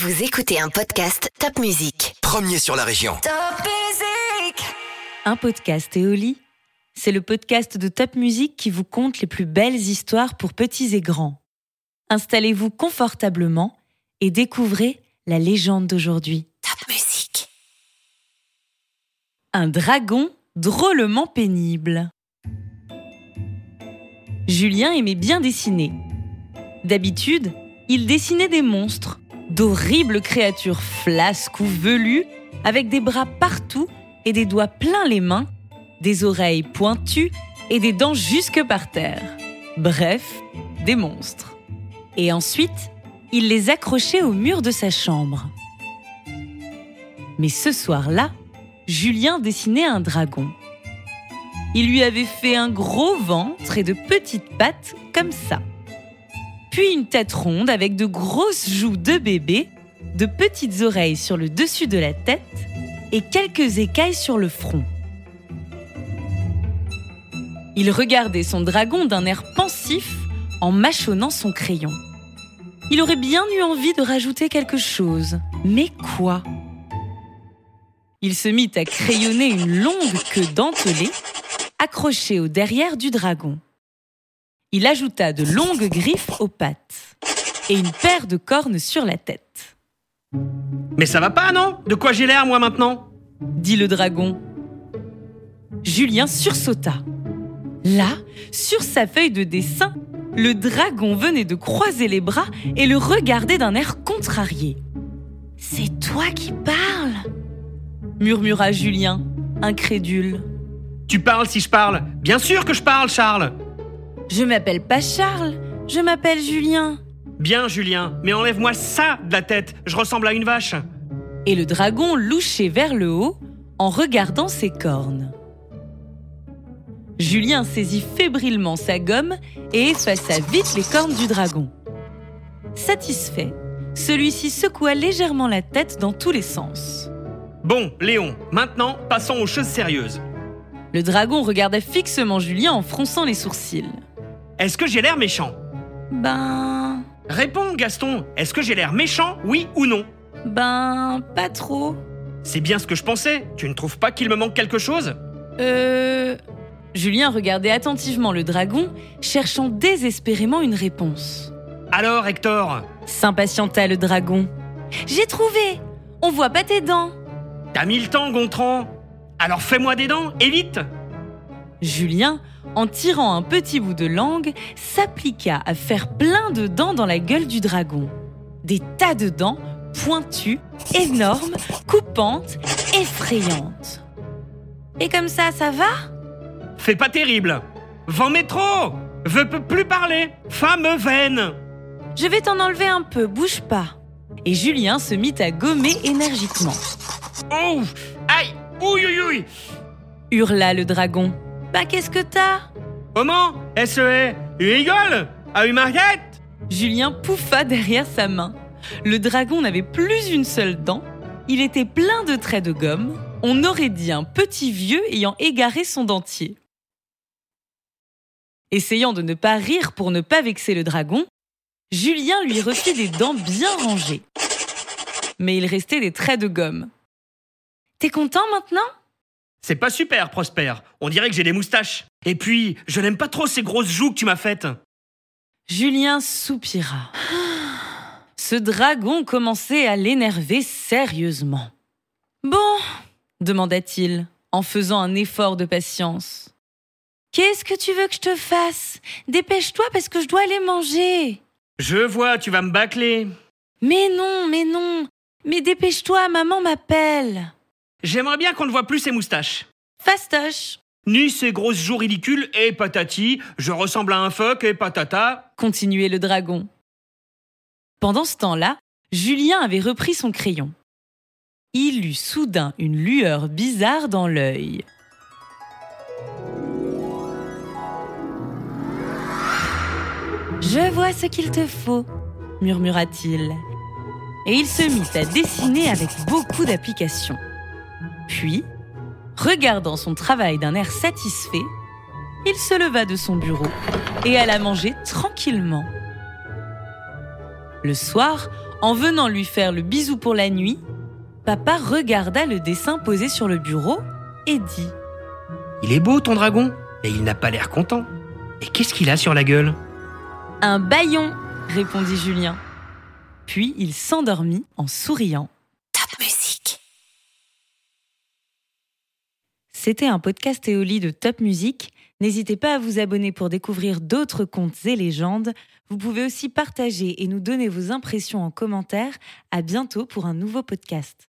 Vous écoutez un podcast Top Music. Premier sur la région. Top Music Un podcast Éoli, c'est le podcast de Top Music qui vous conte les plus belles histoires pour petits et grands. Installez-vous confortablement et découvrez la légende d'aujourd'hui. Top Music. Un dragon drôlement pénible. Julien aimait bien dessiner. D'habitude, il dessinait des monstres, d'horribles créatures flasques ou velues, avec des bras partout et des doigts pleins les mains, des oreilles pointues et des dents jusque par terre. Bref, des monstres. Et ensuite, il les accrochait au mur de sa chambre. Mais ce soir-là, Julien dessinait un dragon. Il lui avait fait un gros ventre et de petites pattes comme ça. Puis une tête ronde avec de grosses joues de bébé, de petites oreilles sur le dessus de la tête et quelques écailles sur le front. Il regardait son dragon d'un air pensif en mâchonnant son crayon. Il aurait bien eu envie de rajouter quelque chose. Mais quoi? Il se mit à crayonner une longue queue dentelée accrochée au derrière du dragon. Il ajouta de longues griffes aux pattes et une paire de cornes sur la tête. Mais ça va pas, non? De quoi j'ai l'air, moi, maintenant? Dit le dragon. Julien sursauta. Là, sur sa feuille de dessin, le dragon venait de croiser les bras et le regardait d'un air contrarié. C'est toi qui parles murmura Julien, incrédule. Tu parles si je parle Bien sûr que je parle, Charles Je m'appelle pas Charles, je m'appelle Julien. Bien, Julien, mais enlève-moi ça de la tête, je ressemble à une vache Et le dragon louchait vers le haut en regardant ses cornes. Julien saisit fébrilement sa gomme et effaça vite les cornes du dragon. Satisfait, celui-ci secoua légèrement la tête dans tous les sens. Bon, Léon, maintenant, passons aux choses sérieuses. Le dragon regardait fixement Julien en fronçant les sourcils. Est-ce que j'ai l'air méchant? Ben. Réponds, Gaston, est-ce que j'ai l'air méchant, oui ou non? Ben. pas trop. C'est bien ce que je pensais, tu ne trouves pas qu'il me manque quelque chose? Euh. Julien regardait attentivement le dragon, cherchant désespérément une réponse. Alors, Hector, S'impatienta le dragon. J'ai trouvé On voit pas tes dents t'as mis le temps, Gontran Alors fais-moi des dents, et vite Julien, en tirant un petit bout de langue, s'appliqua à faire plein de dents dans la gueule du dragon. Des tas de dents pointues, énormes, coupantes, effrayantes. Et comme ça, ça va? Fais pas terrible Vent métro Veux peut plus parler Femme veine Je vais t'en enlever un peu, bouge pas. Et Julien se mit à gommer énergiquement. Oh Aïe ouille Hurla le dragon. Bah qu'est-ce que t'as? Comment? SE Tu rigoles À une marquette Julien pouffa derrière sa main. Le dragon n'avait plus une seule dent. Il était plein de traits de gomme. On aurait dit un petit vieux ayant égaré son dentier. Essayant de ne pas rire pour ne pas vexer le dragon, Julien lui refit des dents bien rangées. Mais il restait des traits de gomme. T'es content maintenant? C'est pas super, Prosper. On dirait que j'ai des moustaches. Et puis, je n'aime pas trop ces grosses joues que tu m'as faites. Julien soupira. Ce dragon commençait à l'énerver sérieusement. Bon, demanda-t-il, en faisant un effort de patience. Qu'est-ce que tu veux que je te fasse? Dépêche-toi parce que je dois aller manger. Je vois, tu vas me bâcler. Mais non, mais non. Mais dépêche-toi, maman m'appelle. J'aimerais bien qu'on ne voit plus ces moustaches. Fastoche, Ni ces grosses joues ridicules et patati, je ressemble à un phoque et patata. continuait le dragon. Pendant ce temps-là, Julien avait repris son crayon. Il eut soudain une lueur bizarre dans l'œil. Je vois ce qu'il te faut, murmura-t-il. Et il se mit à dessiner avec beaucoup d'application. Puis, regardant son travail d'un air satisfait, il se leva de son bureau et alla manger tranquillement. Le soir, En venant lui faire le bisou pour la nuit, papa regarda le dessin posé sur le bureau et dit Il est beau ton dragon, mais il n'a pas l'air content. Et qu'est-ce qu'il a sur la gueule? Un baillon, répondit Julien. Puis il s'endormit en souriant. Top musique. C'était un podcast Éoli de Top Music. N'hésitez pas à vous abonner pour découvrir d'autres contes et légendes. Vous pouvez aussi partager et nous donner vos impressions en commentaire. À bientôt pour un nouveau podcast.